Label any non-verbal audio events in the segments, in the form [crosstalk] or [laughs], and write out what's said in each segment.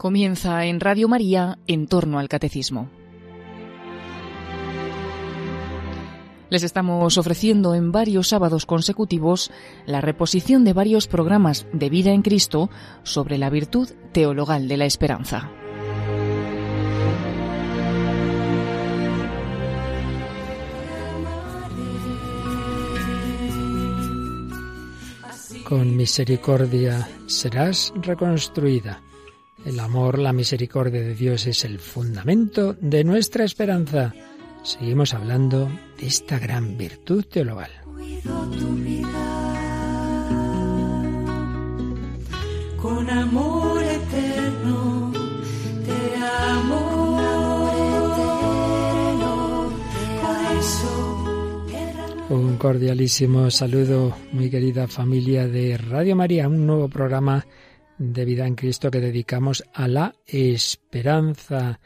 Comienza en Radio María en torno al catecismo. Les estamos ofreciendo en varios sábados consecutivos la reposición de varios programas de vida en Cristo sobre la virtud teologal de la esperanza. Con misericordia serás reconstruida el amor, la misericordia de Dios es el fundamento de nuestra esperanza. Seguimos hablando de esta gran virtud teologal. Con amor eterno te amo. Un cordialísimo saludo, muy querida familia de Radio María, un nuevo programa de vida en Cristo que dedicamos a la esperanza.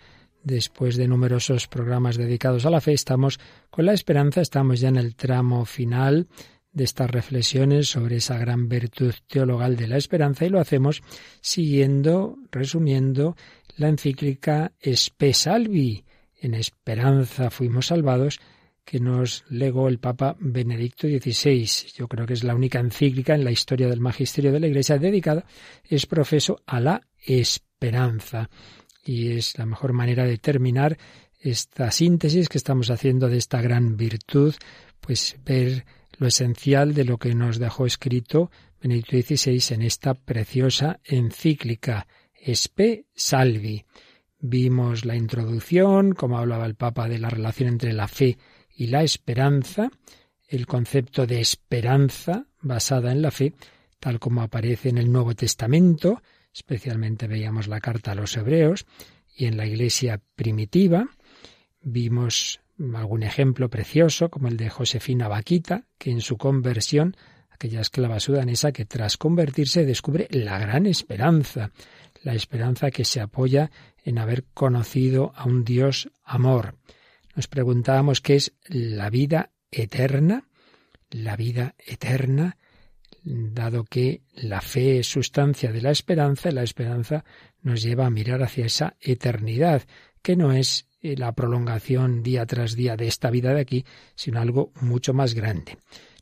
Después de numerosos programas dedicados a la fe, estamos con la esperanza, estamos ya en el tramo final de estas reflexiones sobre esa gran virtud teologal de la esperanza y lo hacemos siguiendo, resumiendo la encíclica Espe Salvi. En esperanza fuimos salvados, que nos legó el Papa Benedicto XVI. Yo creo que es la única encíclica en la historia del magisterio de la Iglesia dedicada, es profeso a la esperanza. Y es la mejor manera de terminar esta síntesis que estamos haciendo de esta gran virtud, pues ver lo esencial de lo que nos dejó escrito Benedicto XVI en esta preciosa encíclica Espe Salvi. Vimos la introducción, como hablaba el Papa de la relación entre la fe y la esperanza, el concepto de esperanza basada en la fe, tal como aparece en el Nuevo Testamento, especialmente veíamos la carta a los hebreos, y en la iglesia primitiva, vimos algún ejemplo precioso, como el de Josefina Vaquita, que en su conversión, aquella esclava sudanesa que tras convertirse descubre la gran esperanza, la esperanza que se apoya en haber conocido a un Dios amor. Nos preguntábamos qué es la vida eterna, la vida eterna, dado que la fe es sustancia de la esperanza, la esperanza nos lleva a mirar hacia esa eternidad, que no es eh, la prolongación día tras día de esta vida de aquí, sino algo mucho más grande.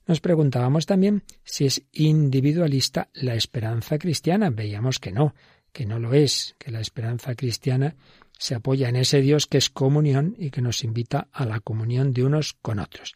Nos preguntábamos también si es individualista la esperanza cristiana. Veíamos que no, que no lo es, que la esperanza cristiana se apoya en ese Dios que es comunión y que nos invita a la comunión de unos con otros.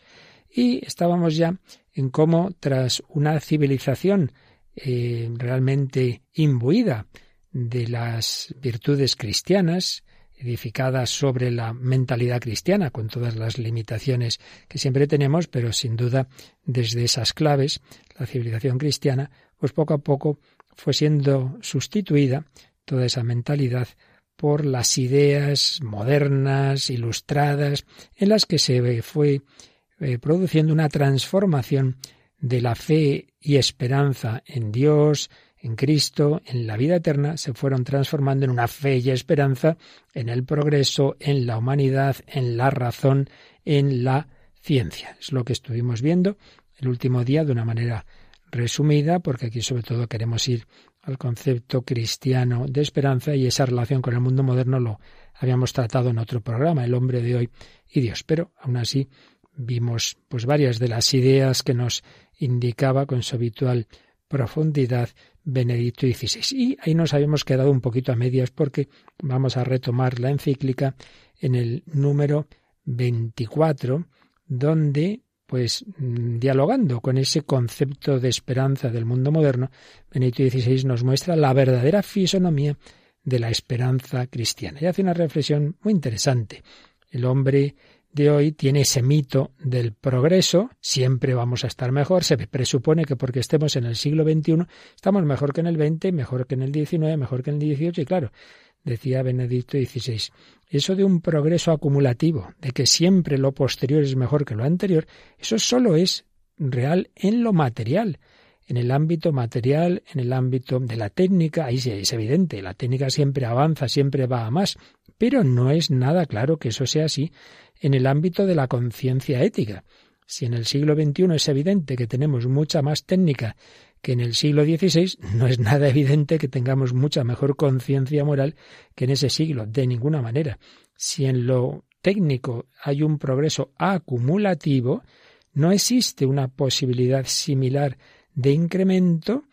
Y estábamos ya en cómo tras una civilización eh, realmente imbuida de las virtudes cristianas, edificadas sobre la mentalidad cristiana, con todas las limitaciones que siempre tenemos, pero sin duda desde esas claves, la civilización cristiana, pues poco a poco fue siendo sustituida toda esa mentalidad por las ideas modernas, ilustradas, en las que se fue eh, produciendo una transformación de la fe y esperanza en Dios, en Cristo, en la vida eterna, se fueron transformando en una fe y esperanza en el progreso, en la humanidad, en la razón, en la ciencia. Es lo que estuvimos viendo el último día de una manera resumida, porque aquí sobre todo queremos ir al concepto cristiano de esperanza y esa relación con el mundo moderno lo habíamos tratado en otro programa, el hombre de hoy y Dios. Pero aún así vimos pues varias de las ideas que nos indicaba con su habitual profundidad Benedicto XVI. Y ahí nos habíamos quedado un poquito a medias porque vamos a retomar la encíclica en el número 24, donde pues mm, dialogando con ese concepto de esperanza del mundo moderno, Benito XVI nos muestra la verdadera fisonomía de la esperanza cristiana. Y hace una reflexión muy interesante. El hombre de hoy tiene ese mito del progreso, siempre vamos a estar mejor, se presupone que porque estemos en el siglo XXI estamos mejor que en el XX, mejor que en el XIX, mejor que en el XVIII, y claro, decía Benedicto XVI. Eso de un progreso acumulativo, de que siempre lo posterior es mejor que lo anterior, eso solo es real en lo material. En el ámbito material, en el ámbito de la técnica, ahí sí es evidente, la técnica siempre avanza, siempre va a más, pero no es nada claro que eso sea así en el ámbito de la conciencia ética. Si en el siglo XXI es evidente que tenemos mucha más técnica que en el siglo XVI, no es nada evidente que tengamos mucha mejor conciencia moral que en ese siglo, de ninguna manera. Si en lo técnico hay un progreso acumulativo, no existe una posibilidad similar de incremento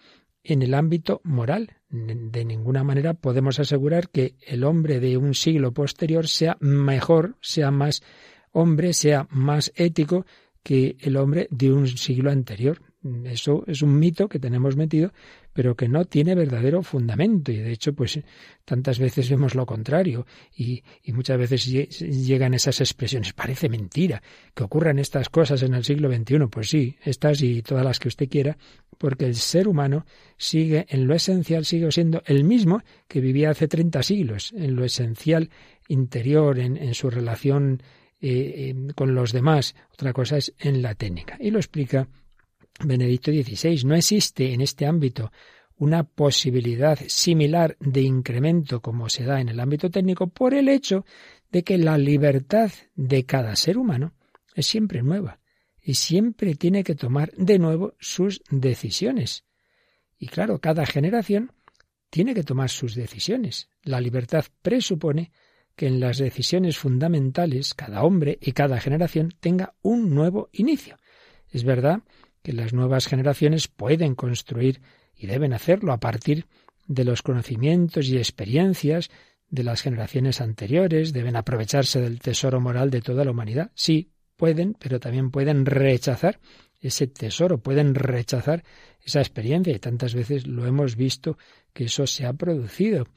en el ámbito moral. De ninguna manera podemos asegurar que el hombre de un siglo posterior sea mejor, sea más hombre, sea más ético que el hombre de un siglo anterior. Eso es un mito que tenemos metido, pero que no tiene verdadero fundamento. Y de hecho, pues tantas veces vemos lo contrario. Y, muchas veces llegan esas expresiones. Parece mentira que ocurran estas cosas en el siglo XXI. Pues sí, estas y todas las que usted quiera, porque el ser humano sigue, en lo esencial, sigue siendo el mismo que vivía hace 30 siglos. En lo esencial interior, en, en su relación eh, con los demás. Otra cosa es en la técnica. Y lo explica Benedicto XVI. No existe en este ámbito una posibilidad similar de incremento como se da en el ámbito técnico por el hecho de que la libertad de cada ser humano es siempre nueva y siempre tiene que tomar de nuevo sus decisiones. Y claro, cada generación tiene que tomar sus decisiones. La libertad presupone que en las decisiones fundamentales cada hombre y cada generación tenga un nuevo inicio. Es verdad que las nuevas generaciones pueden construir y deben hacerlo a partir de los conocimientos y experiencias de las generaciones anteriores, deben aprovecharse del tesoro moral de toda la humanidad. Sí, pueden, pero también pueden rechazar ese tesoro, pueden rechazar esa experiencia y tantas veces lo hemos visto que eso se ha producido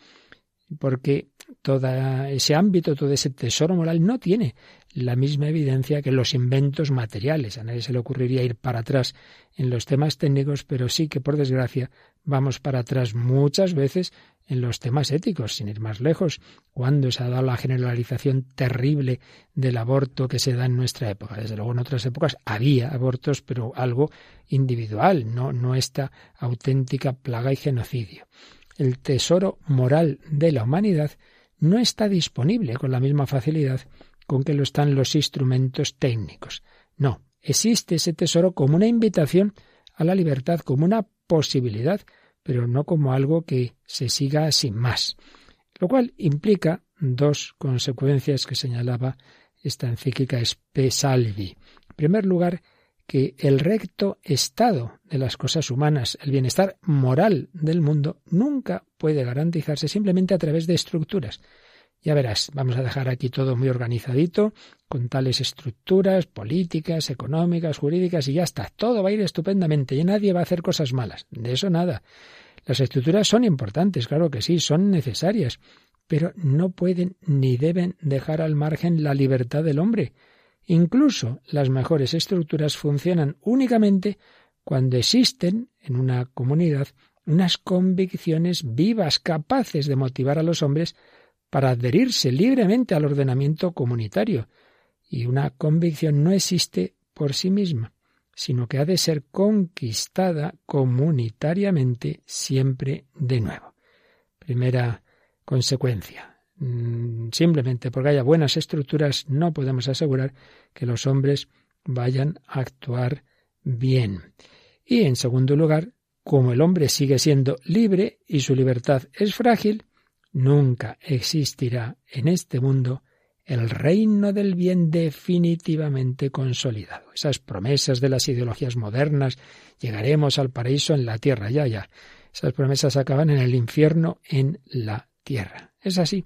porque todo ese ámbito, todo ese tesoro moral no tiene la misma evidencia que los inventos materiales. A nadie se le ocurriría ir para atrás en los temas técnicos, pero sí que, por desgracia, vamos para atrás muchas veces en los temas éticos, sin ir más lejos, cuando se ha dado la generalización terrible del aborto que se da en nuestra época. Desde luego en otras épocas había abortos, pero algo individual, no, no esta auténtica plaga y genocidio el tesoro moral de la humanidad no está disponible con la misma facilidad con que lo están los instrumentos técnicos. No, existe ese tesoro como una invitación a la libertad, como una posibilidad, pero no como algo que se siga sin más. Lo cual implica dos consecuencias que señalaba esta encíclica Spe Salvi. En primer lugar, que el recto estado de las cosas humanas, el bienestar moral del mundo, nunca puede garantizarse simplemente a través de estructuras. Ya verás, vamos a dejar aquí todo muy organizadito, con tales estructuras políticas, económicas, jurídicas, y ya está. Todo va a ir estupendamente y nadie va a hacer cosas malas. De eso nada. Las estructuras son importantes, claro que sí, son necesarias, pero no pueden ni deben dejar al margen la libertad del hombre. Incluso las mejores estructuras funcionan únicamente cuando existen en una comunidad unas convicciones vivas capaces de motivar a los hombres para adherirse libremente al ordenamiento comunitario. Y una convicción no existe por sí misma, sino que ha de ser conquistada comunitariamente siempre de nuevo. Primera consecuencia. Mm, simplemente porque haya buenas estructuras no podemos asegurar que los hombres vayan a actuar bien. Y en segundo lugar, como el hombre sigue siendo libre y su libertad es frágil, nunca existirá en este mundo el reino del bien definitivamente consolidado. Esas promesas de las ideologías modernas, llegaremos al paraíso en la tierra, ya, ya. Esas promesas acaban en el infierno en la tierra. Es así.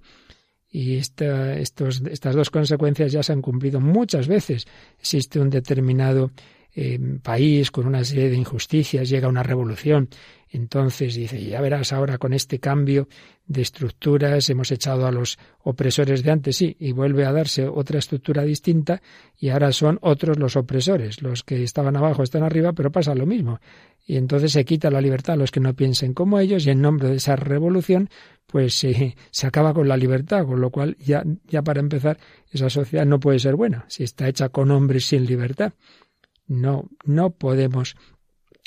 Y estos, estas dos consecuencias ya se han cumplido muchas veces. Existe un determinado eh, país con una serie de injusticias, llega una revolución. Entonces dice, ya verás ahora con este cambio de estructuras, hemos echado a los opresores de antes, sí, y vuelve a darse otra estructura distinta y ahora son otros los opresores. Los que estaban abajo están arriba, pero pasa lo mismo. Y entonces se quita la libertad a los que no piensen como ellos y en nombre de esa revolución pues se acaba con la libertad, con lo cual ya, ya para empezar esa sociedad no puede ser buena si está hecha con hombres sin libertad. No, no podemos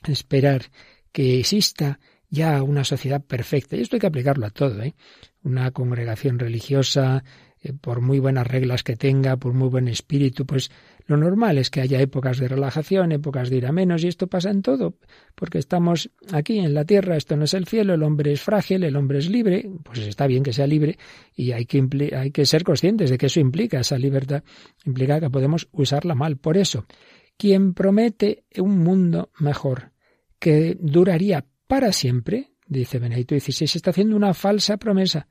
esperar que exista ya una sociedad perfecta. Y esto hay que aplicarlo a todo. ¿eh? Una congregación religiosa, eh, por muy buenas reglas que tenga, por muy buen espíritu, pues Lo normal es que haya épocas de relajación, épocas de ir a menos, y esto pasa en todo, porque estamos aquí en la tierra, esto no es el cielo, el hombre es frágil, el hombre es libre, pues está bien que sea libre, y hay que, hay que ser conscientes de que eso implica, esa libertad implica que podemos usarla mal. Por eso, quien promete un mundo mejor, que duraría para siempre, dice Benedicto XVI, está haciendo una falsa promesa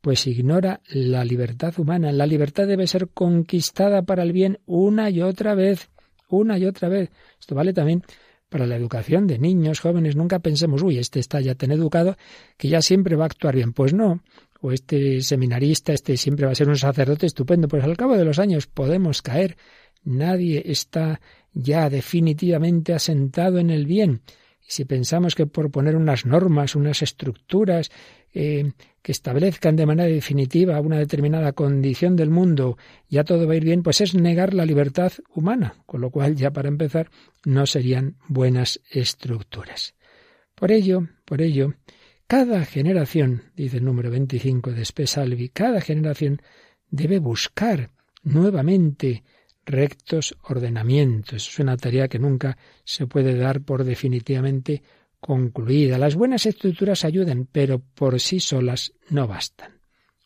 pues ignora la libertad humana. La libertad debe ser conquistada para el bien una y otra vez, una y otra vez. Esto vale también para la educación de niños, jóvenes. Nunca pensemos, uy, este está ya tan educado que ya siempre va a actuar bien. Pues no. O este seminarista, este siempre va a ser un sacerdote estupendo. Pues al cabo de los años podemos caer. Nadie está ya definitivamente asentado en el bien. Y si pensamos que por poner unas normas, unas estructuras, eh, que establezcan de manera definitiva una determinada condición del mundo, ya todo va a ir bien, pues es negar la libertad humana, con lo cual ya para empezar no serían buenas estructuras. Por ello, por ello, cada generación, dice el número 25 de Spesalvi, cada generación debe buscar nuevamente rectos ordenamientos. Es una tarea que nunca se puede dar por definitivamente concluida. Las buenas estructuras ayudan, pero por sí solas no bastan.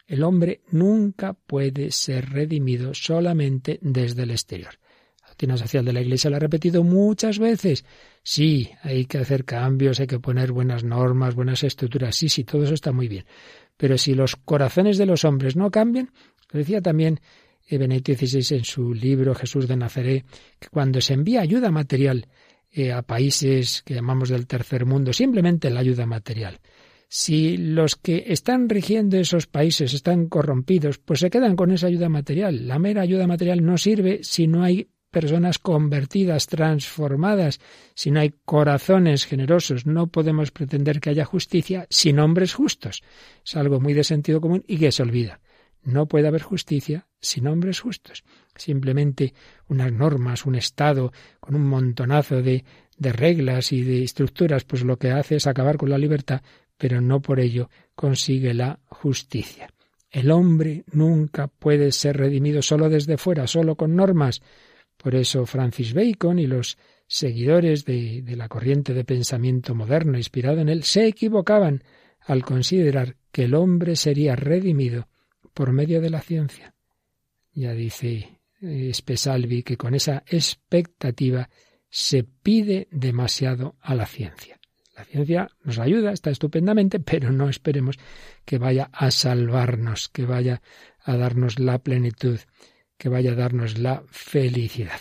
El hombre nunca puede ser redimido solamente desde el exterior. La doctrina social de la Iglesia lo ha repetido muchas veces. Sí, hay que hacer cambios, hay que poner buenas normas, buenas estructuras. Sí, sí, todo eso está muy bien. Pero si los corazones de los hombres no cambian, lo decía también Benedicto XVI en su libro Jesús de Nazaret, que cuando se envía ayuda material eh, a países que llamamos del tercer mundo, simplemente la ayuda material. Si los que están rigiendo esos países están corrompidos, pues se quedan con esa ayuda material. La mera ayuda material no sirve si no hay personas convertidas, transformadas, si no hay corazones generosos. No podemos pretender que haya justicia sin hombres justos. Es algo muy de sentido común y que se olvida. No puede haber justicia sin hombres justos. Simplemente unas normas, un Estado con un montonazo de, de reglas y de estructuras, pues lo que hace es acabar con la libertad, pero no por ello consigue la justicia. El hombre nunca puede ser redimido solo desde fuera, solo con normas. Por eso Francis Bacon y los seguidores de, de la corriente de pensamiento moderno inspirado en él se equivocaban al considerar que el hombre sería redimido por medio de la ciencia. Ya dice eh, Spesalvi que con esa expectativa se pide demasiado a la ciencia. La ciencia nos ayuda, está estupendamente, [laughs] pero no esperemos que vaya a salvarnos, que vaya a darnos la plenitud, que vaya a darnos la felicidad.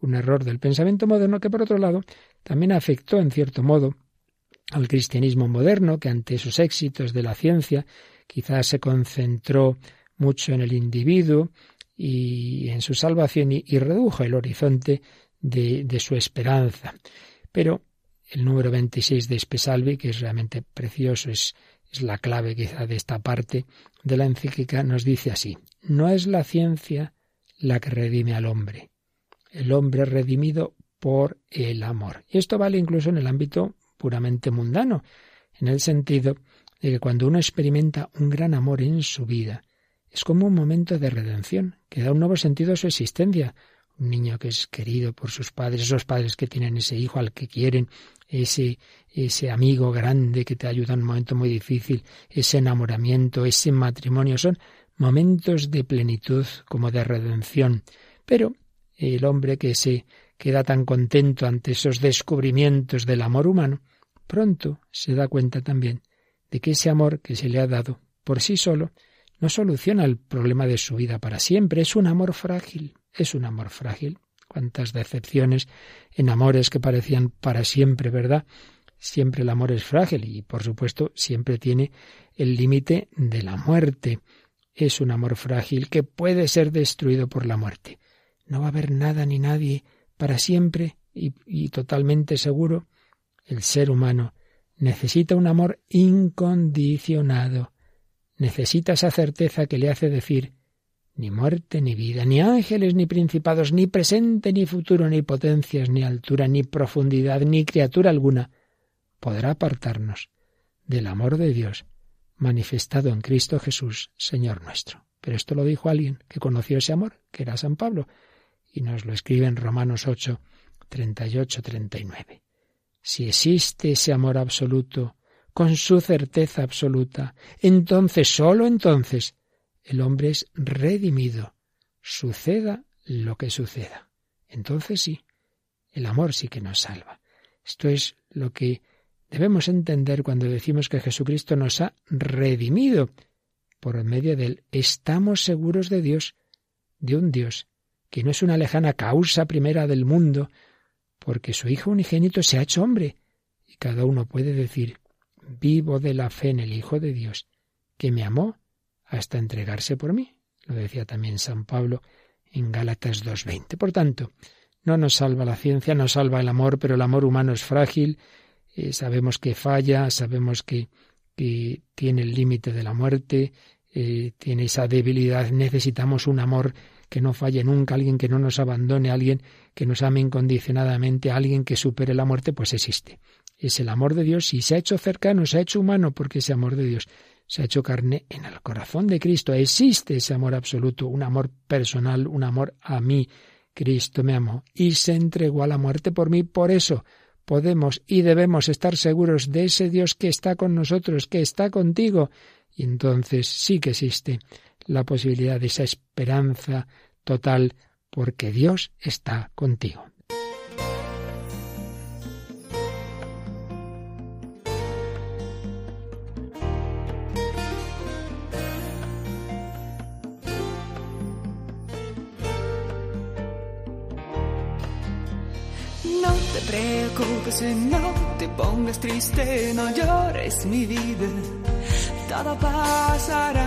Un error del pensamiento moderno que, por otro lado, también afectó en cierto modo al cristianismo moderno, que ante sus éxitos de la ciencia quizás se concentró mucho en el individuo y en su salvación y, redujo el horizonte de, su esperanza. Pero el número 26 de Espesalvi, que es realmente precioso, es, es la clave quizá de esta parte de la encíclica, nos dice así, no es la ciencia la que redime al hombre, el hombre redimido por el amor. Y esto vale incluso en el ámbito puramente mundano, en el sentido de que cuando uno experimenta un gran amor en su vida, es como un momento de redención, que da un nuevo sentido a su existencia. Un niño que es querido por sus padres, esos padres que tienen ese hijo al que quieren, ese, ese amigo grande que te ayuda en un momento muy difícil, ese enamoramiento, ese matrimonio, son momentos de plenitud como de redención. Pero el hombre que se queda tan contento ante esos descubrimientos del amor humano, pronto se da cuenta también de que ese amor que se le ha dado por sí solo no soluciona el problema de su vida para siempre, es un amor frágil, es un amor frágil. Cuántas decepciones en amores que parecían para siempre, ¿verdad? Siempre el amor es frágil y, por supuesto, siempre tiene el límite de la muerte. Es un amor frágil que puede ser destruido por la muerte. No va a haber nada ni nadie para siempre y, y totalmente seguro. El ser humano necesita un amor incondicionado. Necesita esa certeza que le hace decir ni muerte ni vida, ni ángeles ni principados, ni presente ni futuro, ni potencias, ni altura, ni profundidad, ni criatura alguna podrá apartarnos del amor de Dios manifestado en Cristo Jesús, Señor nuestro. Pero esto lo dijo alguien que conoció ese amor, que era San Pablo, y nos lo escribe en Romanos 8, 38, 39. Si existe ese amor absoluto, con su certeza absoluta, entonces, sólo entonces, el hombre es redimido, suceda lo que suceda. Entonces sí, el amor sí que nos salva. Esto es lo que debemos entender cuando decimos que Jesucristo nos ha redimido. Por medio de él estamos seguros de Dios, de un Dios que no es una lejana causa primera del mundo, porque su Hijo unigénito se ha hecho hombre, y cada uno puede decir, vivo de la fe en el Hijo de Dios, que me amó hasta entregarse por mí. Lo decía también San Pablo en Gálatas 2.20. Por tanto, no nos salva la ciencia, nos salva el amor, pero el amor humano es frágil, eh, sabemos que falla, sabemos que, que tiene el límite de la muerte, eh, tiene esa debilidad, necesitamos un amor que no falle nunca, alguien que no nos abandone, alguien que nos ame incondicionadamente, alguien que supere la muerte, pues existe. Es el amor de Dios y se ha hecho cercano, se ha hecho humano, porque ese amor de Dios se ha hecho carne en el corazón de Cristo. Existe ese amor absoluto, un amor personal, un amor a mí. Cristo me amó y se entregó a la muerte por mí. Por eso podemos y debemos estar seguros de ese Dios que está con nosotros, que está contigo. Y entonces sí que existe la posibilidad de esa esperanza total porque Dios está contigo. No te preocupes, no te pongas triste, no llores mi vida, todo pasará.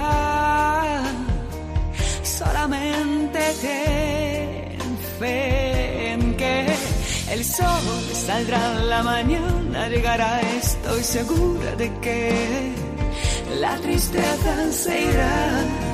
Solamente ten fe en que el sol saldrá la mañana, llegará, estoy segura de que la tristeza se irá.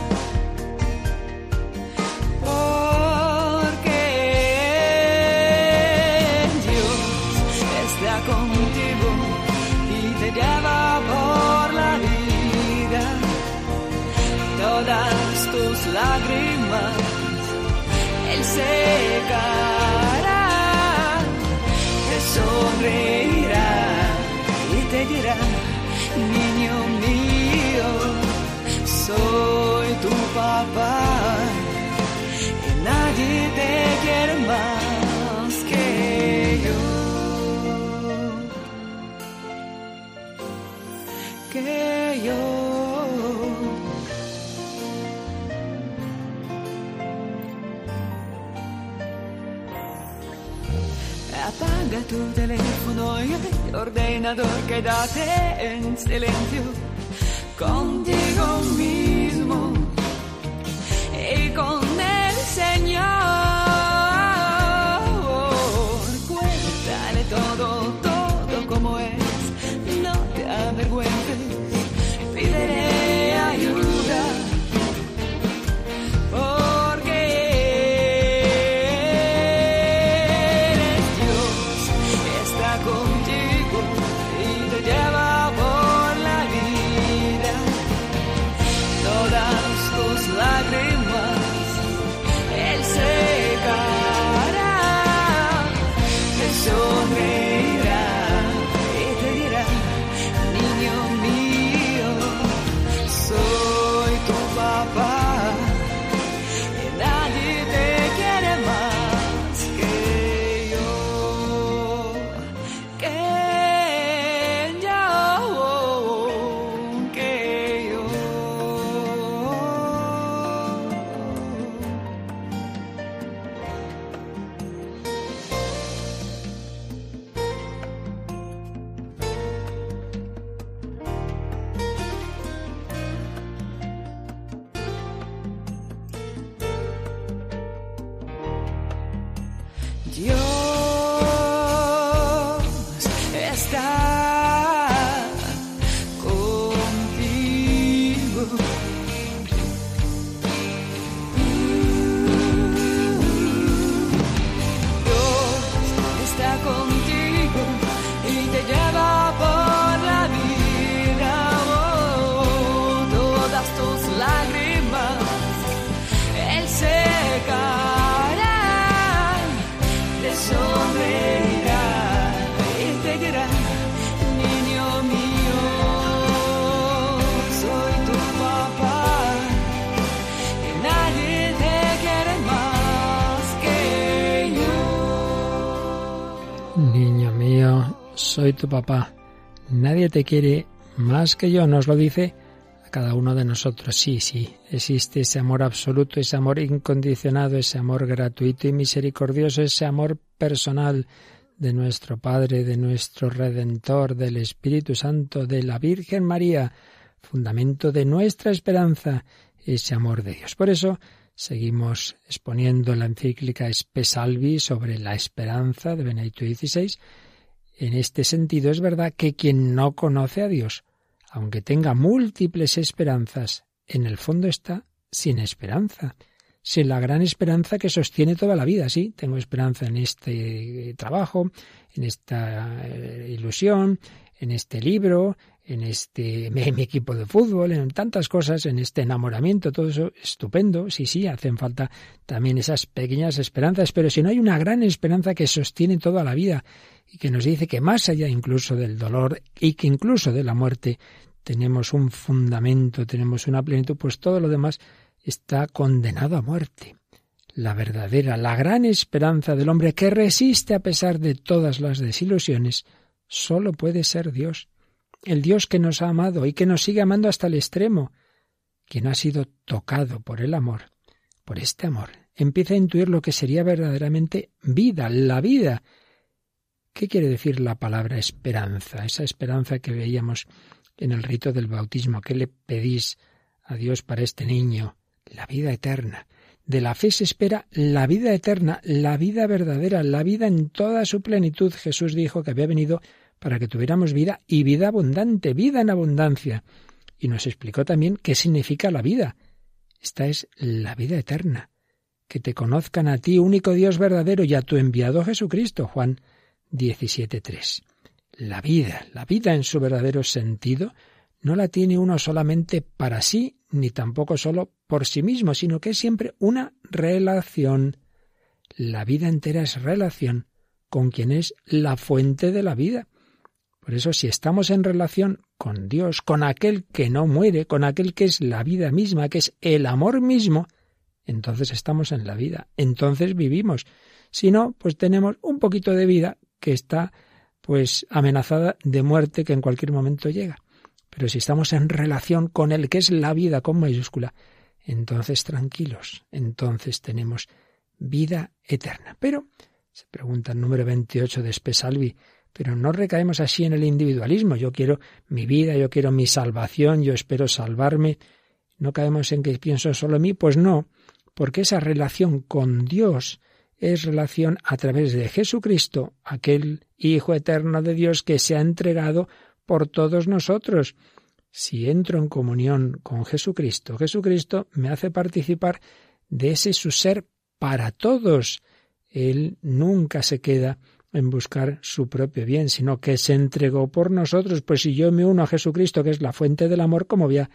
Secará, te sonreirá y te dirá, niño mío, soy tu papá tu el ordenador, quédate en silencio contigo mismo y con el Señor. Tu papá. Nadie te quiere más que yo, nos lo dice a cada uno de nosotros. Sí, sí, existe ese amor absoluto, ese amor incondicionado, ese amor gratuito y misericordioso, ese amor personal de nuestro Padre, de nuestro Redentor, del Espíritu Santo, de la Virgen María, fundamento de nuestra esperanza, ese amor de Dios. Por eso seguimos exponiendo la encíclica Espesalvi sobre la esperanza de Benedicto XVI. En este sentido es verdad que quien no conoce a Dios, aunque tenga múltiples esperanzas, en el fondo está sin esperanza sin la gran esperanza que sostiene toda la vida. Sí, tengo esperanza en este trabajo, en esta eh, ilusión, en este libro, en este [laughs] mi, equipo de fútbol, en tantas cosas, en este enamoramiento, todo eso estupendo. Sí, sí, hacen falta también esas pequeñas esperanzas, pero si no hay una gran esperanza que sostiene toda la vida y que nos dice que más allá incluso del dolor y que incluso de la muerte tenemos un fundamento, tenemos una plenitud, pues todo lo demás está condenado a muerte. La verdadera, la gran esperanza del hombre que resiste a pesar de todas las desilusiones, solo puede ser Dios. El Dios que nos ha amado y que nos sigue amando hasta el extremo, quien ha sido tocado por el amor, por este amor, empieza a intuir lo que sería verdaderamente vida, la vida. ¿Qué quiere decir la palabra esperanza? Esa esperanza que veíamos en el rito del bautismo. ¿Qué le pedís a Dios para este niño? la vida eterna. De la fe se espera la vida eterna, la vida verdadera, la vida en toda su plenitud. Jesús dijo que había venido para que tuviéramos vida y vida abundante, vida en abundancia. Y nos explicó también qué significa la vida. Esta es la vida eterna. Que te conozcan a ti, único Dios verdadero, y a tu enviado Jesucristo. Juan 17.3. La vida, la vida en su verdadero sentido, no la tiene uno solamente para sí, ni tampoco solo por sí mismo, sino que es siempre una relación. La vida entera es relación con quien es la fuente de la vida. Por eso si estamos en relación con Dios, con aquel que no muere, con aquel que es la vida misma, que es el amor mismo, entonces estamos en la vida, entonces vivimos. Si no, pues tenemos un poquito de vida que está pues amenazada de muerte que en cualquier momento llega. Pero si estamos en relación con el que es la vida con mayúscula, entonces tranquilos, entonces tenemos vida eterna. Pero, se pregunta el número 28 de Espesalvi, pero no recaemos así en el individualismo. Yo quiero mi vida, yo quiero mi salvación, yo espero salvarme. ¿No caemos en que pienso solo en mí? Pues no, porque esa relación con Dios es relación a través de Jesucristo, aquel Hijo eterno de Dios que se ha entregado por todos nosotros. Si entro en comunión con Jesucristo, Jesucristo me hace participar de ese su ser para todos. Él nunca se queda en buscar su propio bien, sino que se entregó por nosotros. Pues si yo me uno a Jesucristo, que es la fuente del amor, ¿cómo voy a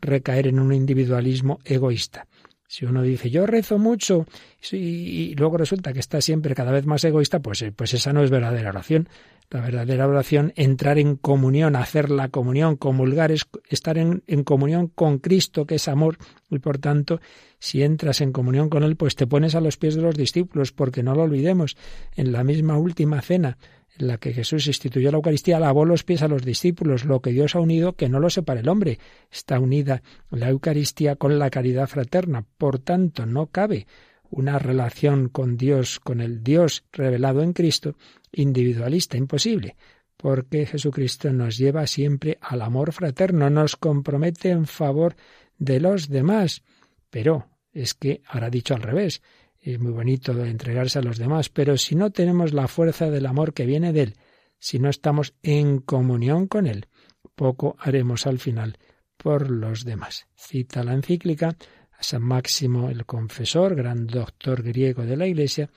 recaer en un individualismo egoísta? Si uno dice yo rezo mucho y luego resulta que está siempre cada vez más egoísta, pues, eh, pues esa no es verdadera oración. La verdadera oración, entrar en comunión, hacer la comunión, comulgar, es estar en, en, comunión con Cristo, que es amor, y por tanto, si entras en comunión con Él, pues te pones a los pies de los discípulos, porque no lo olvidemos, en la misma última cena, en la que Jesús instituyó la Eucaristía, lavó los pies a los discípulos, lo que Dios ha unido, que no lo separe el hombre. Está unida la Eucaristía con la caridad fraterna. Por tanto, no cabe una relación con Dios, con el Dios revelado en Cristo, individualista, imposible, porque Jesucristo nos lleva siempre al amor fraterno, nos compromete en favor de los demás. Pero es que, ahora dicho al revés, es muy bonito entregarse a los demás, pero si no tenemos la fuerza del amor que viene de Él, si no estamos en comunión con Él, poco haremos al final por los demás. Cita la encíclica San Máximo el Confesor, gran doctor griego de la Iglesia,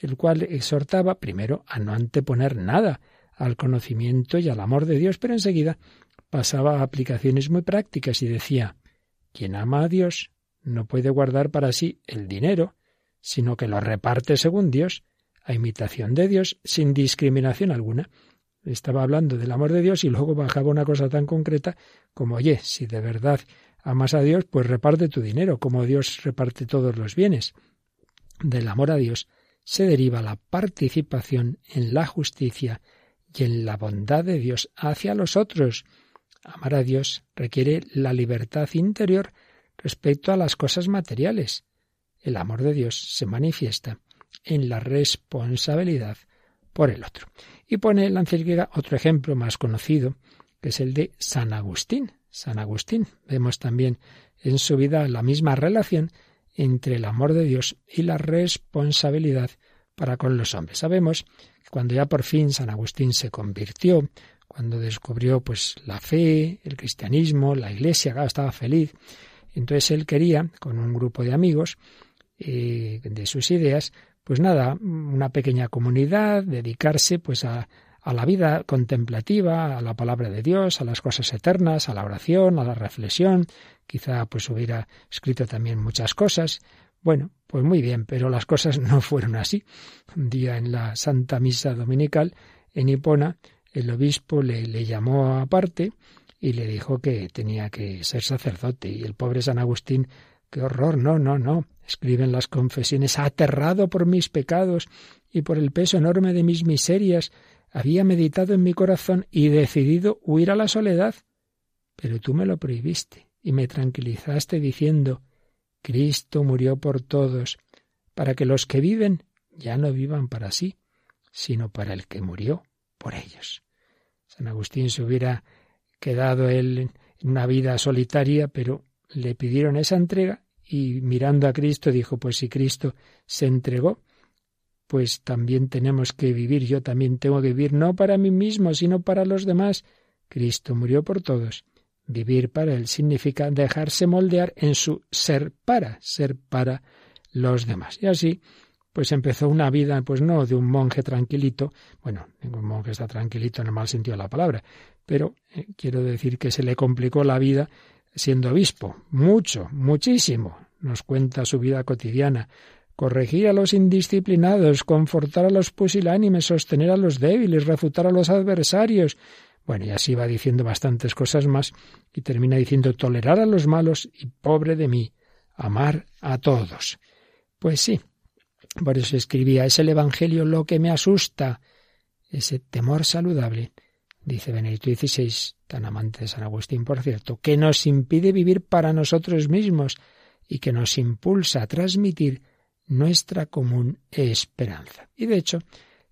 el cual exhortaba primero a no anteponer nada al conocimiento y al amor de Dios, pero enseguida pasaba a aplicaciones muy prácticas y decía, quien ama a Dios no puede guardar para sí el dinero, sino que lo reparte según Dios, a imitación de Dios, sin discriminación alguna. Estaba hablando del amor de Dios y luego bajaba una cosa tan concreta como, oye, si de verdad amas a Dios, pues reparte tu dinero, como Dios reparte todos los bienes. Del amor a Dios se deriva la participación en la justicia y en la bondad de Dios hacia los otros. Amar a Dios requiere la libertad interior respecto a las cosas materiales. El amor de Dios se manifiesta en la responsabilidad por el otro. Y pone la encíclica otro ejemplo más conocido, que es el de San Agustín. San Agustín. Vemos también en su vida la misma relación entre el amor de Dios y la responsabilidad para con los hombres. Sabemos que cuando ya por fin San Agustín se convirtió, cuando descubrió pues la fe, el cristianismo, la iglesia, estaba feliz, entonces él quería, con un grupo de amigos, eh, de sus ideas, pues nada, una pequeña comunidad, dedicarse pues a, a la vida contemplativa, a la palabra de Dios, a las cosas eternas, a la oración, a la reflexión. Quizá pues hubiera escrito también muchas cosas. Bueno, pues muy bien, pero las cosas [laughs] no fueron así. Un día en la Santa Misa Dominical en Hipona, el obispo le, le llamó aparte y le dijo que tenía que ser sacerdote. Y el pobre San Agustín, qué horror, no, no, no. Escriben las confesiones, aterrado por mis pecados y por el peso enorme de mis miserias, había meditado en mi corazón y decidido huir a la soledad. Pero tú me lo prohibiste y me tranquilizaste diciendo Cristo murió por todos, para que los que viven ya no vivan para sí, sino para el que murió por ellos. San Agustín se hubiera quedado él en una vida solitaria, pero le pidieron esa entrega y mirando a Cristo dijo, pues si Cristo se entregó, pues también tenemos que vivir, yo también tengo que vivir no para mí mismo, sino para los demás. Cristo murió por todos. Vivir para Él significa dejarse moldear en su ser para, ser para los demás. Y así, pues empezó una vida, pues no de un monje tranquilito, bueno, ningún monje está tranquilito en el mal sentido de la palabra, pero eh, quiero decir que se le complicó la vida siendo obispo, mucho, muchísimo. Nos cuenta su vida cotidiana, corregir a los indisciplinados, confortar a los pusilánimes, sostener a los débiles, refutar a los adversarios. Bueno, y así va diciendo bastantes cosas más y termina diciendo tolerar a los malos y pobre de mí, amar a todos. Pues sí, por eso escribía, es el Evangelio lo que me asusta, ese temor saludable, dice Benedicto XVI, tan amante de San Agustín, por cierto, que nos impide vivir para nosotros mismos y que nos impulsa a transmitir nuestra común esperanza. Y de hecho,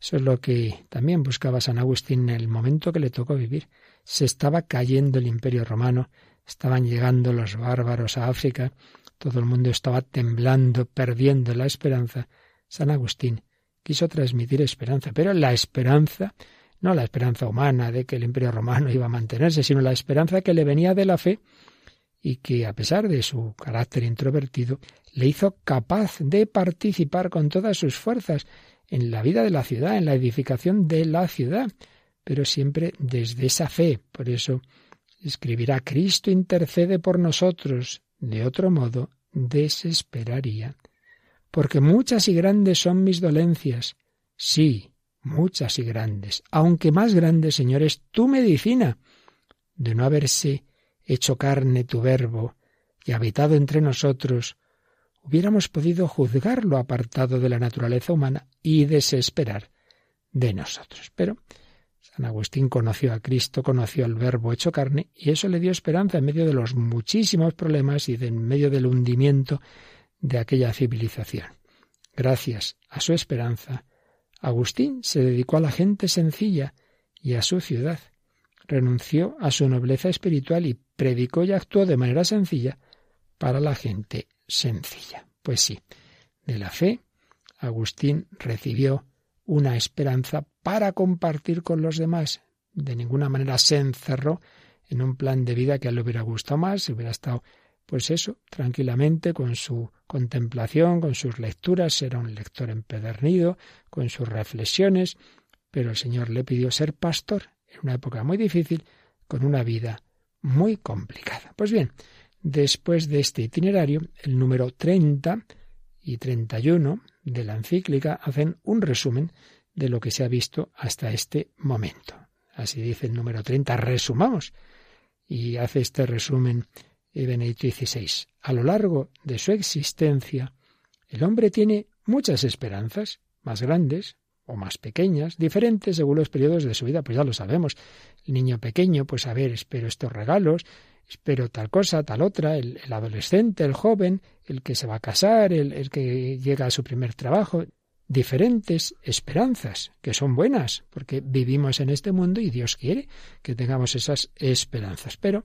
eso es lo que también buscaba San Agustín en el momento que le tocó vivir. Se estaba cayendo el imperio romano, estaban llegando los bárbaros a África, todo el mundo estaba temblando, perdiendo la esperanza. San Agustín quiso transmitir esperanza, pero la esperanza, no la esperanza humana de que el imperio romano iba a mantenerse, sino la esperanza que le venía de la fe y que, a pesar de su carácter introvertido, le hizo capaz de participar con todas sus fuerzas en la vida de la ciudad, en la edificación de la ciudad, pero siempre desde esa fe. Por eso escribirá Cristo intercede por nosotros. De otro modo, desesperaría. Porque muchas y grandes son mis dolencias. Sí, muchas y grandes. Aunque más grande, Señor, es tu medicina. De no haberse hecho carne tu verbo y habitado entre nosotros, hubiéramos podido juzgarlo apartado de la naturaleza humana y desesperar de nosotros. Pero San Agustín conoció a Cristo, conoció al Verbo hecho carne, y eso le dio esperanza en medio de los muchísimos problemas y en medio del hundimiento de aquella civilización. Gracias a su esperanza, Agustín se dedicó a la gente sencilla y a su ciudad, renunció a su nobleza espiritual y predicó y actuó de manera sencilla para la gente sencilla. Pues sí, de la fe, Agustín recibió una esperanza para compartir con los demás. De ninguna manera se encerró en un plan de vida que a él le hubiera gustado más, hubiera estado, pues eso, tranquilamente con su contemplación, con sus lecturas, era un lector empedernido, con sus reflexiones, pero el Señor le pidió ser pastor en una época muy difícil, con una vida muy complicada. Pues bien, después de este itinerario, el número 30 y 31 de la encíclica hacen un resumen de lo que se ha visto hasta este momento. Así dice el número 30, resumamos. Y hace este resumen Benedicto XVI. A lo largo de su existencia, el hombre tiene muchas esperanzas, más grandes, o más pequeñas, diferentes según los periodos de su vida, pues ya lo sabemos. El niño pequeño, pues a ver, espero estos regalos, espero tal cosa, tal otra, el, adolescente, el joven, el que se va a casar, el, el que llega a su primer trabajo, diferentes esperanzas, que son buenas, porque vivimos en este mundo y Dios quiere que tengamos esas esperanzas. Pero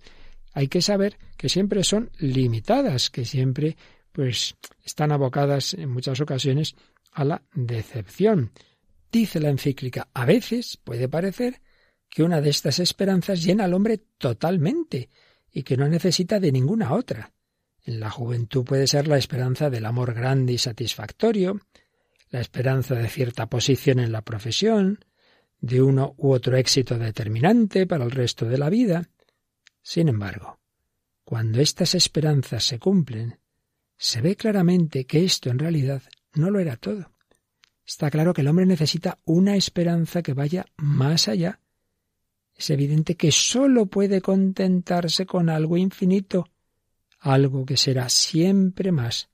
hay que saber que siempre son limitadas, que siempre pues están abocadas en muchas ocasiones a la decepción. Dice la encíclica, a veces puede parecer que una de estas esperanzas llena al hombre totalmente y que no necesita de ninguna otra. En la juventud puede ser la esperanza del amor grande y satisfactorio, la esperanza de cierta posición en la profesión, de uno u otro éxito determinante para el resto de la vida. Sin embargo, cuando estas esperanzas se cumplen, se ve claramente que esto en realidad no lo era todo. Está claro que el hombre necesita una esperanza que vaya más allá. Es evidente que sólo puede contentarse con algo infinito, algo que será siempre más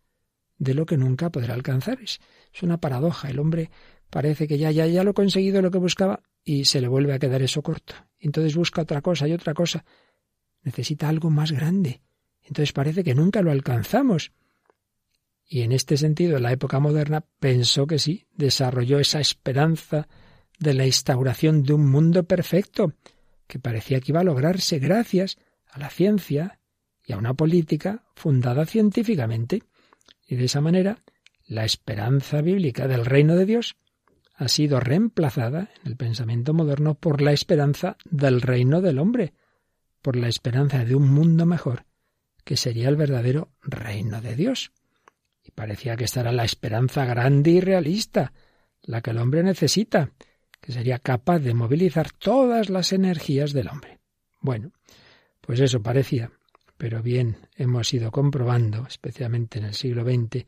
de lo que nunca podrá alcanzar. Es, una paradoja. El hombre parece que ya, ya, ya lo ha conseguido lo que buscaba y se le vuelve a quedar eso corto. Entonces busca otra cosa y otra cosa. Necesita algo más grande. Entonces parece que nunca lo alcanzamos. Y en este sentido, la época moderna pensó que sí, desarrolló esa esperanza de la instauración de un mundo perfecto, que parecía que iba a lograrse gracias a la ciencia y a una política fundada científicamente. Y de esa manera, la esperanza bíblica del reino de Dios ha sido reemplazada en el pensamiento moderno por la esperanza del reino del hombre, por la esperanza de un mundo mejor, que sería el verdadero reino de Dios. Parecía que esta era la esperanza grande y realista, la que el hombre necesita, que sería capaz de movilizar todas las energías del hombre. Bueno, pues eso parecía, pero bien hemos ido comprobando, especialmente en el siglo XX,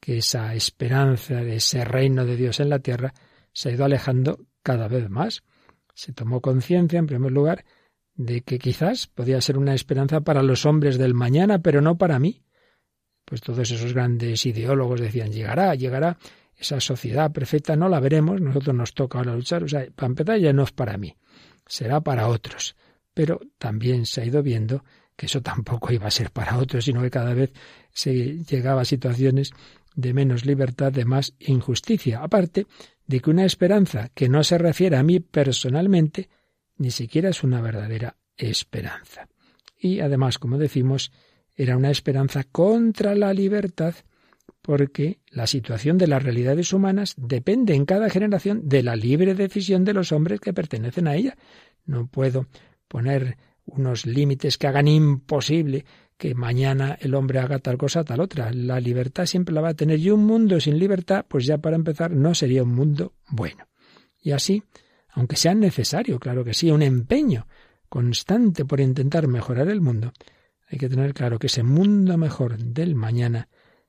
que esa esperanza de ese reino de Dios en la tierra se ha ido alejando cada vez más. Se tomó conciencia, en primer lugar, de que quizás podía ser una esperanza para los hombres del mañana, pero no para mí, pues todos esos grandes ideólogos decían, llegará, llegará esa sociedad perfecta, no la veremos, nosotros nos toca ahora luchar, o sea, para ya no es para mí, será para otros. Pero también se ha ido viendo que eso tampoco iba a ser para otros, sino que cada vez se llegaba a situaciones de menos libertad, de más injusticia. Aparte de que una esperanza que no se refiere a mí personalmente, ni siquiera es una verdadera esperanza. Y además, como decimos, era una esperanza contra la libertad, porque la situación de las realidades humanas depende en cada generación de la libre decisión de los hombres que pertenecen a ella. No puedo poner unos límites que hagan imposible que mañana el hombre haga tal cosa, tal otra. La libertad siempre la va a tener y un mundo sin libertad, pues ya para empezar, no sería un mundo bueno. Y así, aunque sea necesario, claro que sí, un empeño constante por intentar mejorar el mundo, hay que tener claro que ese mundo mejor del mañana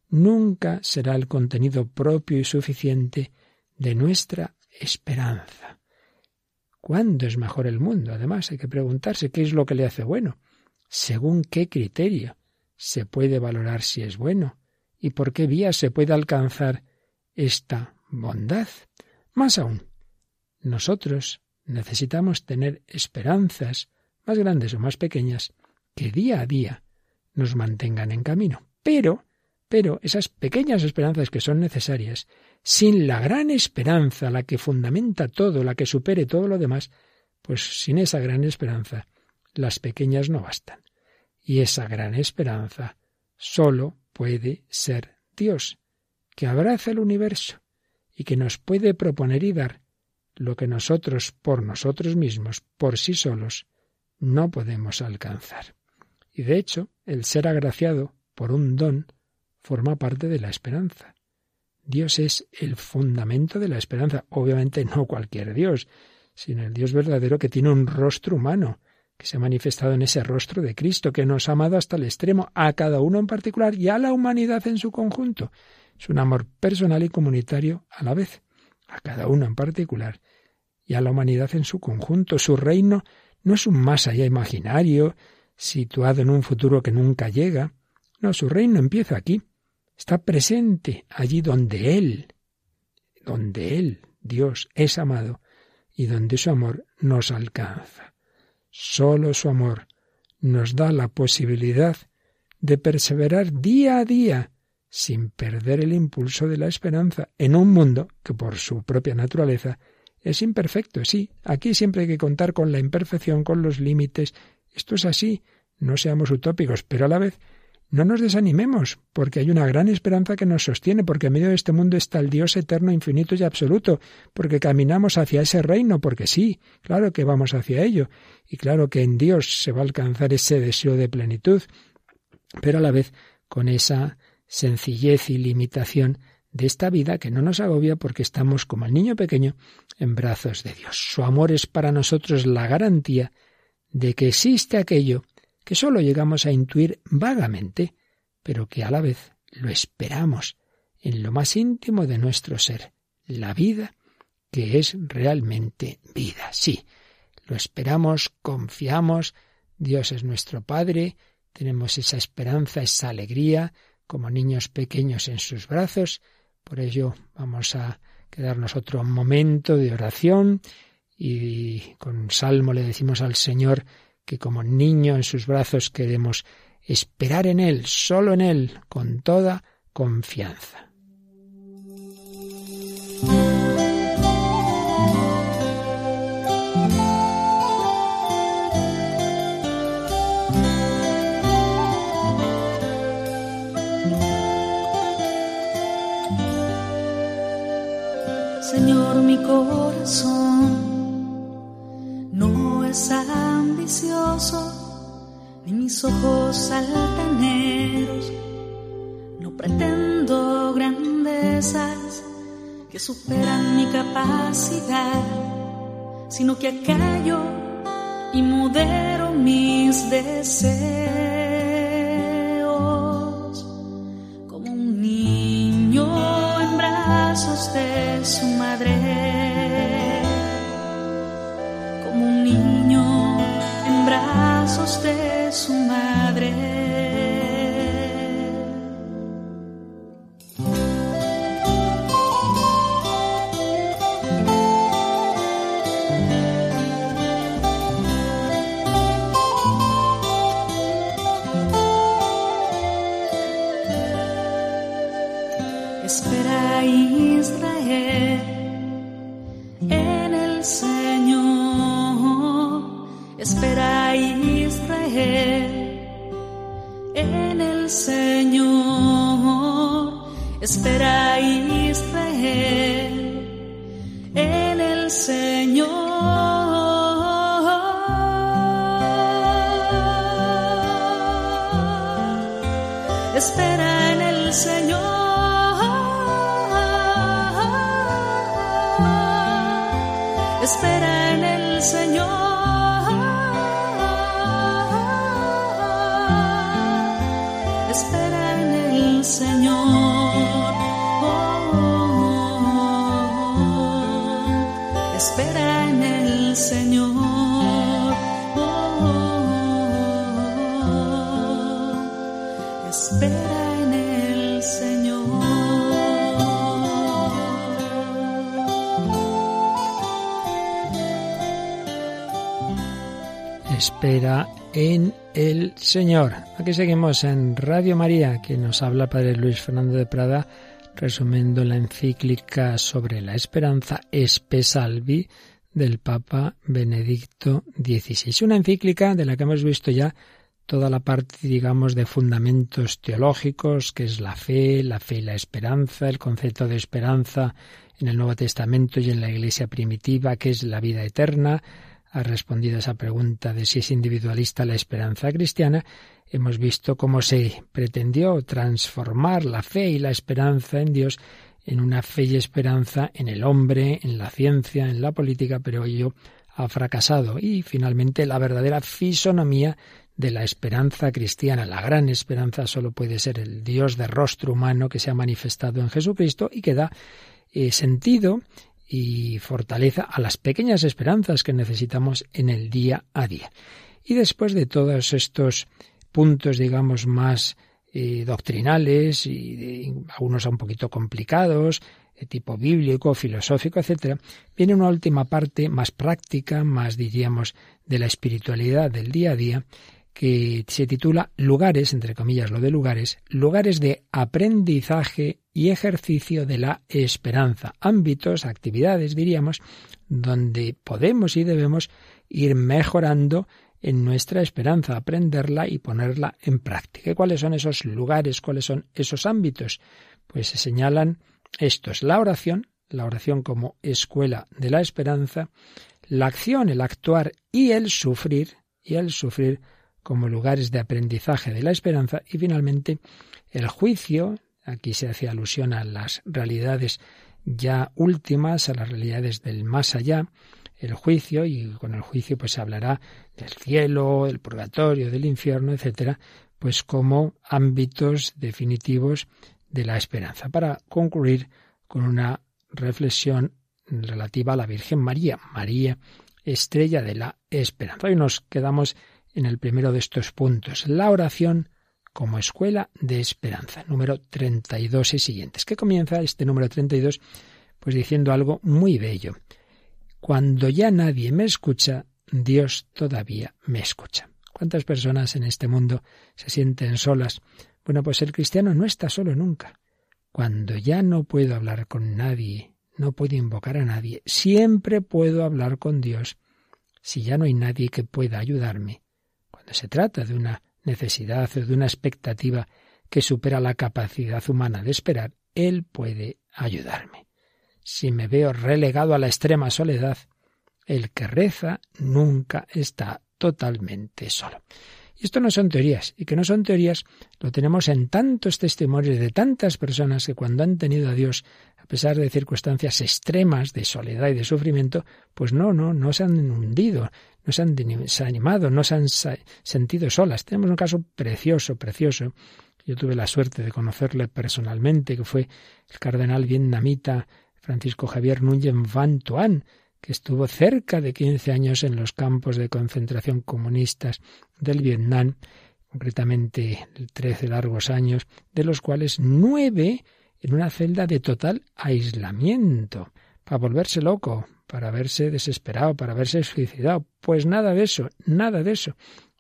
nunca será el contenido propio y suficiente de nuestra esperanza. ¿Cuándo es mejor el mundo? Además, hay que preguntarse qué es lo que le hace bueno, según qué criterio se puede valorar si es bueno y por qué vía se puede alcanzar esta bondad. Más aún, nosotros necesitamos tener esperanzas, más grandes o más pequeñas, que día a día nos mantengan en camino. Pero, pero esas pequeñas esperanzas que son necesarias, sin la gran esperanza, la que fundamenta todo, la que supere todo lo demás, pues sin esa gran esperanza, las pequeñas no bastan. Y esa gran esperanza sólo puede ser Dios, que abraza el universo y que nos puede proponer y dar lo que nosotros por nosotros mismos, por sí solos, no podemos alcanzar. Y de hecho, el ser agraciado por un don forma parte de la esperanza. Dios es el fundamento de la esperanza. Obviamente no cualquier Dios, sino el Dios verdadero que tiene un rostro humano, que se ha manifestado en ese rostro de Cristo, que nos ha amado hasta el extremo, a cada uno en particular y a la humanidad en su conjunto. Es un amor personal y comunitario a la vez, a cada uno en particular y a la humanidad en su conjunto. Su reino no es un más allá imaginario, situado en un futuro que nunca llega. No, su reino empieza aquí. Está presente allí donde Él, donde Él, Dios es amado y donde su amor nos alcanza. Solo su amor nos da la posibilidad de perseverar día a día sin perder el impulso de la esperanza en un mundo que por su propia naturaleza es imperfecto, sí. Aquí siempre hay que contar con la imperfección, con los límites. Esto es así. No seamos utópicos, pero a la vez no nos desanimemos, porque hay una gran esperanza que nos sostiene, porque en medio de este mundo está el Dios eterno, infinito y absoluto, porque caminamos hacia ese reino, porque sí, claro que vamos hacia ello, y claro que en Dios se va a alcanzar ese deseo de plenitud, pero a la vez con esa sencillez y limitación de esta vida que no nos agobia porque estamos como el niño pequeño en brazos de Dios. Su amor es para nosotros la garantía de que existe aquello que sólo llegamos a intuir vagamente, pero que a la vez lo esperamos en lo más íntimo de nuestro ser, la vida que es realmente vida. Sí, lo esperamos, confiamos, Dios es nuestro Padre, tenemos esa esperanza, esa alegría, como niños pequeños en sus brazos, por ello vamos a quedarnos otro momento de oración y con salmo le decimos al Señor que como niño en sus brazos queremos esperar en Él, solo en Él, con toda confianza. Señor, mi corazón ambicioso, ni mis ojos altaneros. No pretendo grandezas que superan mi capacidad, sino que acallo y modero mis deseos brazos Señor. Aquí seguimos en Radio María, que nos habla el Padre Luis Fernando de Prada, resumiendo la encíclica sobre la esperanza Espe Salvi del Papa Benedicto XVI. Una encíclica de la que hemos visto ya toda la parte, digamos, de fundamentos teológicos, que es la fe, la fe y la esperanza, el concepto de esperanza en el Nuevo Testamento y en la Iglesia primitiva, que es la vida eterna. Ha respondido a esa pregunta de si es individualista la esperanza cristiana. Hemos visto cómo se pretendió transformar la fe y la esperanza en Dios en una fe y esperanza en el hombre, en la ciencia, en la política, pero ello ha fracasado. Y finalmente la verdadera fisonomía de la esperanza cristiana. La gran esperanza solo puede ser el Dios de rostro humano que se ha manifestado en Jesucristo y que da eh, sentido y fortaleza a las pequeñas esperanzas que necesitamos en el día a día. Y después de todos estos puntos, digamos, más eh, doctrinales y algunos un poquito complicados, de tipo bíblico, filosófico, etcétera, viene una última parte más práctica, más diríamos de la espiritualidad del día a día, que se titula Lugares, entre comillas lo de lugares, lugares de aprendizaje y ejercicio de la esperanza, ámbitos, actividades, diríamos, donde podemos y debemos ir mejorando en nuestra esperanza, aprenderla y ponerla en práctica. ¿Y cuáles son esos lugares? ¿Cuáles son esos ámbitos? Pues se señalan estos, la oración, la oración como escuela de la esperanza, la acción, el actuar y el sufrir, y el sufrir como lugares de aprendizaje de la esperanza, y finalmente el juicio, aquí se hace alusión a las realidades ya últimas, a las realidades del más allá, el juicio, y con el juicio pues se hablará del cielo, del purgatorio, del infierno, etcétera, pues como ámbitos definitivos de la esperanza. Para concluir con una reflexión relativa a la Virgen María, María, estrella de la esperanza. Hoy nos quedamos en el primero de estos puntos, la oración como escuela de esperanza, número 32 y siguientes, que comienza este número 32 pues diciendo algo muy bello. Cuando ya nadie me escucha, Dios todavía me escucha. ¿Cuántas personas en este mundo se sienten solas? Bueno, pues el cristiano no está solo nunca. Cuando ya no puedo hablar con nadie, no puedo invocar a nadie, siempre puedo hablar con Dios si ya no hay nadie que pueda ayudarme. Se trata de una necesidad o de una expectativa que supera la capacidad humana de esperar, Él puede ayudarme. Si me veo relegado a la extrema soledad, el que reza nunca está totalmente solo. Y esto no son teorías, y que no son teorías lo tenemos en tantos testimonios de tantas personas que cuando han tenido a Dios, a pesar de circunstancias extremas de soledad y de sufrimiento, pues no, no, no se han hundido, no se han desanimado, no se han sentido solas. Tenemos un caso precioso, precioso. Yo tuve la suerte de conocerle personalmente, que fue el cardenal vietnamita Francisco Javier Núñez Van Tuan, que estuvo cerca de 15 años en los campos de concentración comunistas del Vietnam, concretamente 13 largos años, de los cuales nueve en una celda de total aislamiento, para volverse loco, para verse desesperado, para verse suicidado. Pues nada de eso, nada de eso.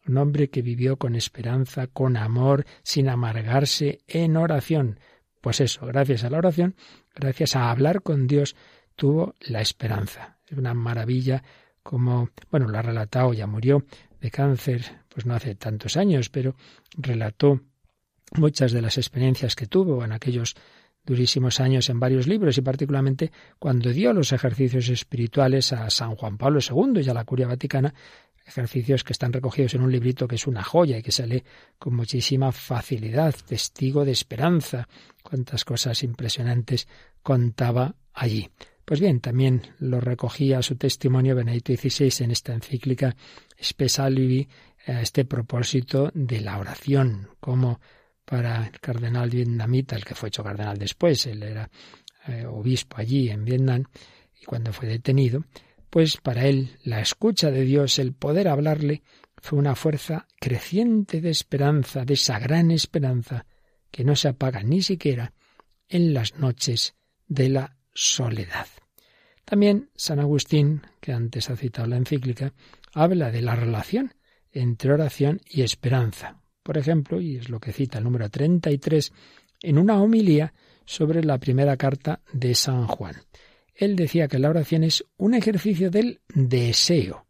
Un hombre que vivió con esperanza, con amor, sin amargarse, en oración. Pues eso, gracias a la oración, gracias a hablar con Dios, tuvo la esperanza. Es una maravilla como, bueno, lo ha relatado, ya murió de cáncer, pues no hace tantos años, pero relató muchas de las experiencias que tuvo en aquellos durísimos años en varios libros y particularmente cuando dio los ejercicios espirituales a San Juan Pablo II y a la Curia Vaticana, ejercicios que están recogidos en un librito que es una joya y que se lee con muchísima facilidad, testigo de esperanza. Cuántas cosas impresionantes contaba allí. Pues bien, también lo recogía su testimonio Benedicto XVI en esta encíclica Spesalivi a este propósito de la oración, como para el cardenal vietnamita, el que fue hecho cardenal después, él era eh, obispo allí en Vietnam, y cuando fue detenido, pues para él la escucha de Dios, el poder hablarle, fue una fuerza creciente de esperanza, de esa gran esperanza que no se apaga ni siquiera en las noches de la soledad. También San Agustín, que antes ha citado la encíclica, habla de la relación entre oración y esperanza. Por ejemplo, y es lo que cita el número 33, en una homilía sobre la primera carta de San Juan. Él decía que la oración es un ejercicio del deseo.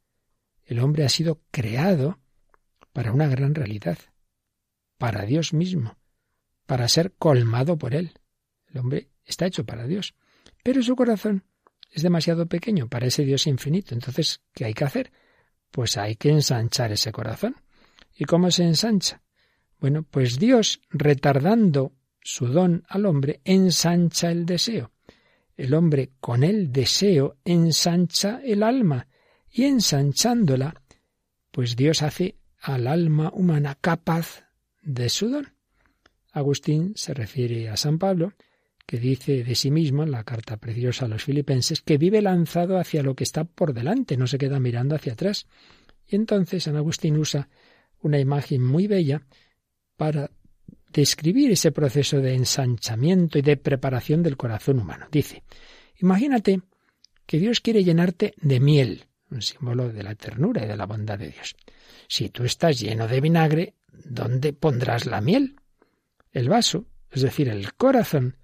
El hombre ha sido creado para una gran realidad, para Dios mismo, para ser colmado por Él. El hombre está hecho para Dios. Pero su corazón es demasiado pequeño para ese Dios infinito. Entonces, ¿qué hay que hacer? Pues hay que ensanchar ese corazón. ¿Y cómo se ensancha? Bueno, pues Dios, retardando su don al hombre, ensancha el deseo. El hombre con el deseo ensancha el alma y ensanchándola, pues Dios hace al alma humana capaz de su don. Agustín se refiere a San Pablo que dice de sí mismo en la carta preciosa a los filipenses que vive lanzado hacia lo que está por delante, no se queda mirando hacia atrás. Y entonces San Agustín usa una imagen muy bella para describir ese proceso de ensanchamiento y de preparación del corazón humano. Dice, imagínate que Dios quiere llenarte de miel, un símbolo de la ternura y de la bondad de Dios. Si tú estás lleno de vinagre, ¿dónde pondrás la miel? El vaso, es decir, el corazón,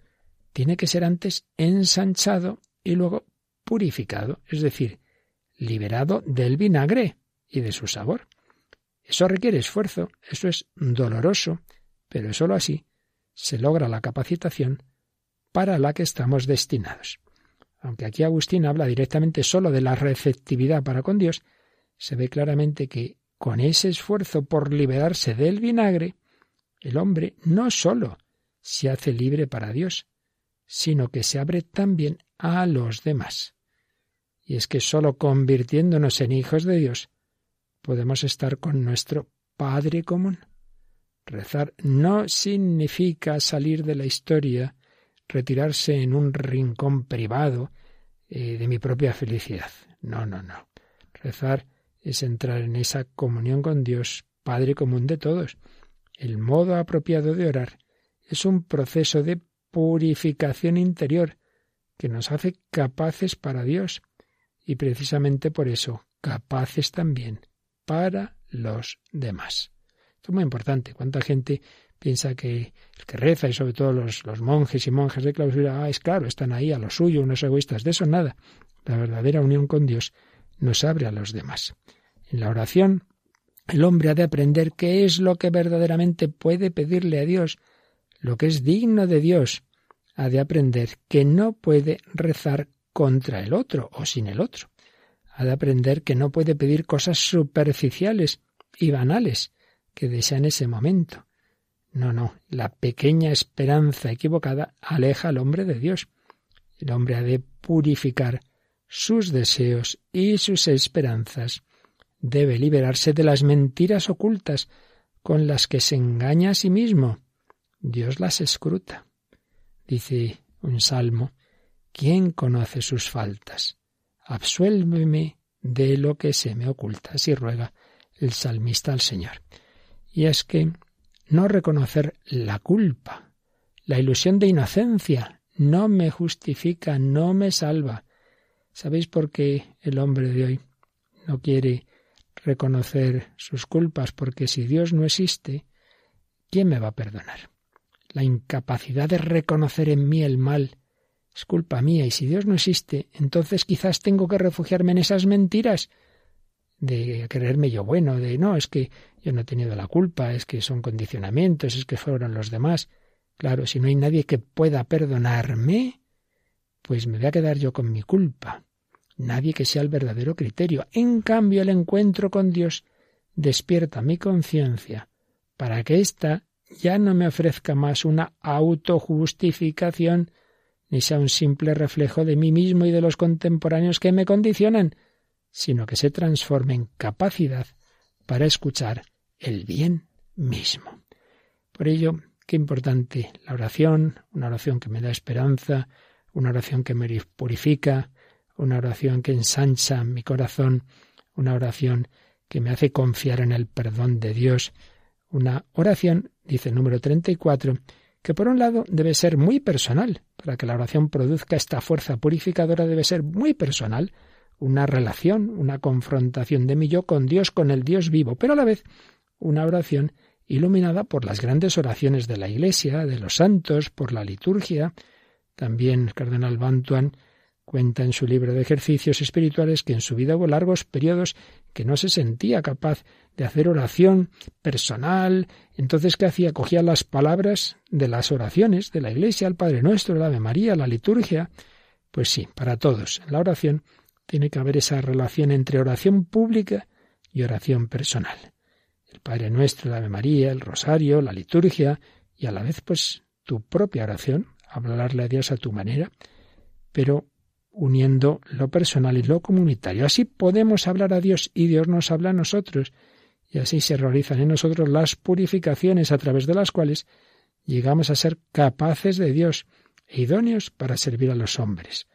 tiene que ser antes ensanchado y luego purificado, es decir, liberado del vinagre y de su sabor. Eso requiere esfuerzo, eso es doloroso, pero sólo así se logra la capacitación para la que estamos destinados. Aunque aquí Agustín habla directamente sólo de la receptividad para con Dios, se ve claramente que con ese esfuerzo por liberarse del vinagre, el hombre no sólo se hace libre para Dios, sino que se abre también a los demás. Y es que sólo convirtiéndonos en hijos de Dios podemos estar con nuestro Padre común. Rezar no significa salir de la historia, retirarse en un rincón privado eh, de mi propia felicidad. No, no, no. Rezar es entrar en esa comunión con Dios, Padre común de todos. El modo apropiado de orar es un proceso de purificación interior que nos hace capaces para Dios y precisamente por eso capaces también para los demás. Esto es muy importante. ¿Cuánta gente piensa que el que reza y sobre todo los, los monjes y monjas de clausura, ah, es claro, están ahí a lo suyo, unos egoístas? De eso nada. La verdadera unión con Dios nos abre a los demás. En la oración, el hombre ha de aprender qué es lo que verdaderamente puede pedirle a Dios, lo que es digno de Dios. Ha de aprender que no puede rezar contra el otro o sin el otro. Ha de aprender que no puede pedir cosas superficiales y banales que desea en ese momento. No, no, la pequeña esperanza equivocada aleja al hombre de Dios. El hombre ha de purificar sus deseos y sus esperanzas. Debe liberarse de las mentiras ocultas con las que se engaña a sí mismo. Dios las escruta. Dice un salmo, ¿quién conoce sus faltas? Absuélveme de lo que se me oculta. Así ruega el salmista al Señor. Y es que no reconocer la culpa, la ilusión de inocencia, no me justifica, no me salva. ¿Sabéis por qué el hombre de hoy no quiere reconocer sus culpas? Porque si Dios no existe, ¿quién me va a perdonar? La incapacidad de reconocer en mí el mal es culpa mía y si Dios no existe, entonces quizás tengo que refugiarme en esas mentiras de creerme yo bueno, de no, es que yo no he tenido la culpa, es que son condicionamientos, es que fueron los demás. Claro, si no hay nadie que pueda perdonarme, pues me voy a quedar yo con mi culpa nadie que sea el verdadero criterio. En cambio, el encuentro con Dios despierta mi conciencia para que ésta ya no me ofrezca más una autojustificación, ni sea un simple reflejo de mí mismo y de los contemporáneos que me condicionan, sino que se transforme en capacidad para escuchar el bien mismo. Por ello, qué importante la oración, una oración que me da esperanza, una oración que me purifica, una oración que ensancha mi corazón, una oración que me hace confiar en el perdón de Dios, una oración, dice el número 34, que por un lado debe ser muy personal, para que la oración produzca esta fuerza purificadora debe ser muy personal, una relación, una confrontación de mi yo con Dios, con el Dios vivo, pero a la vez una oración iluminada por las grandes oraciones de la Iglesia, de los santos, por la liturgia. También Cardenal Bantuan Cuenta en su libro de ejercicios espirituales que en su vida hubo largos periodos que no se sentía capaz de hacer oración personal. Entonces, ¿qué hacía? Cogía las palabras de las oraciones de la Iglesia, el Padre Nuestro, la Ave María, la liturgia. Pues sí, para todos. En la oración tiene que haber esa relación entre oración pública y oración personal. El Padre Nuestro, la Ave María, el Rosario, la liturgia y a la vez, pues, tu propia oración, hablarle a Dios a tu manera, pero uniendo lo personal y lo comunitario. Así podemos hablar a Dios y Dios nos habla a nosotros. Y así se realizan en nosotros las purificaciones a través de las cuales llegamos a ser capaces de Dios e idóneos para servir a los hombres.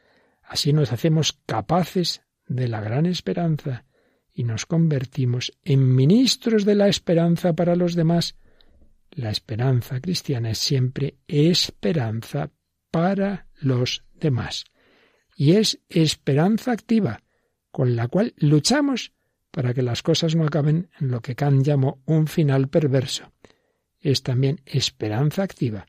Así nos hacemos capaces de la gran esperanza y nos convertimos en ministros de la esperanza para los demás, La esperanza cristiana es siempre esperanza para los demás. Y es esperanza activa, con la cual luchamos para que las cosas no acaben en lo que Kant llamó un final perverso. Es también esperanza activa,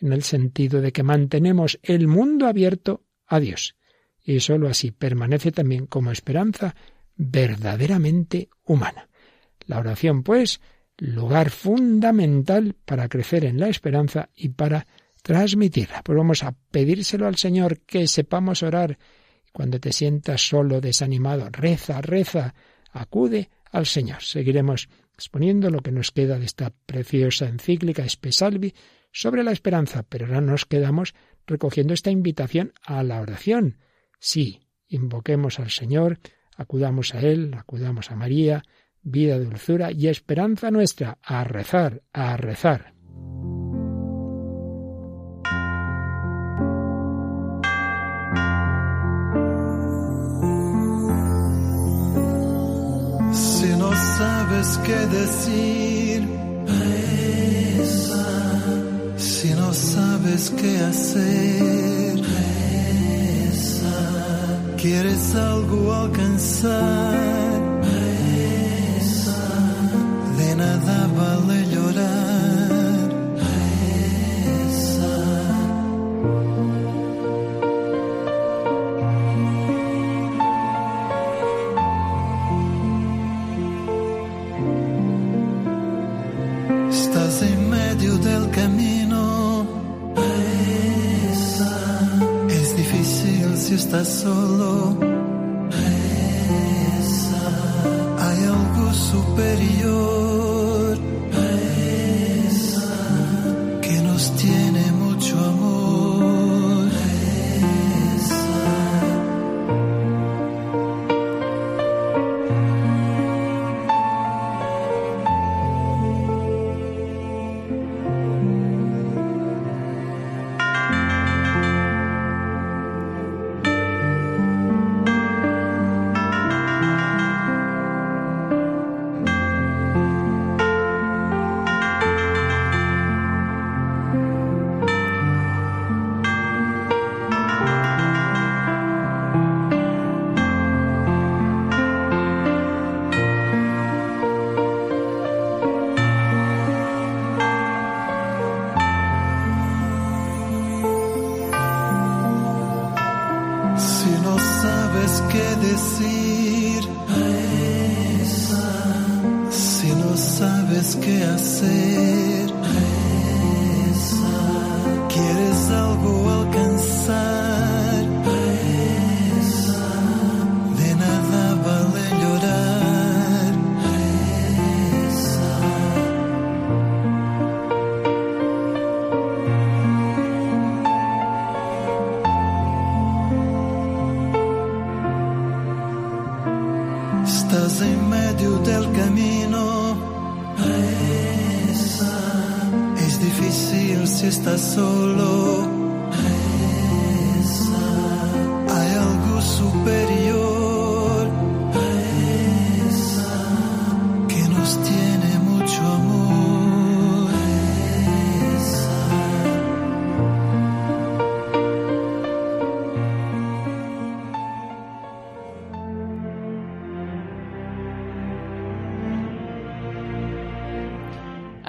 en el sentido de que mantenemos el mundo abierto a Dios, y sólo así permanece también como esperanza verdaderamente humana. La oración, pues, lugar fundamental para crecer en la esperanza y para transmitirla. Pues vamos a pedírselo al Señor que sepamos orar. Cuando te sientas solo, desanimado, reza, reza, acude al Señor. Seguiremos exponiendo lo que nos queda de esta preciosa encíclica Espesalvi sobre la esperanza, pero ahora nos quedamos recogiendo esta invitación a la oración. Sí, invoquemos al Señor, acudamos a Él, acudamos a María, vida, dulzura y esperanza nuestra, a rezar, a rezar. Sabes qué decir, Si no sabes qué hacer, Quieres algo alcanzar nada vale si estás solo. superior nascer.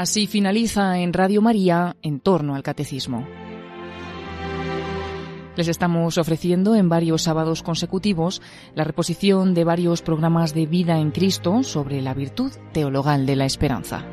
Así finaliza en Radio María en torno al catecismo. Les estamos ofreciendo en varios sábados consecutivos la reposición de varios programas de vida en Cristo sobre la virtud teologal de la esperanza.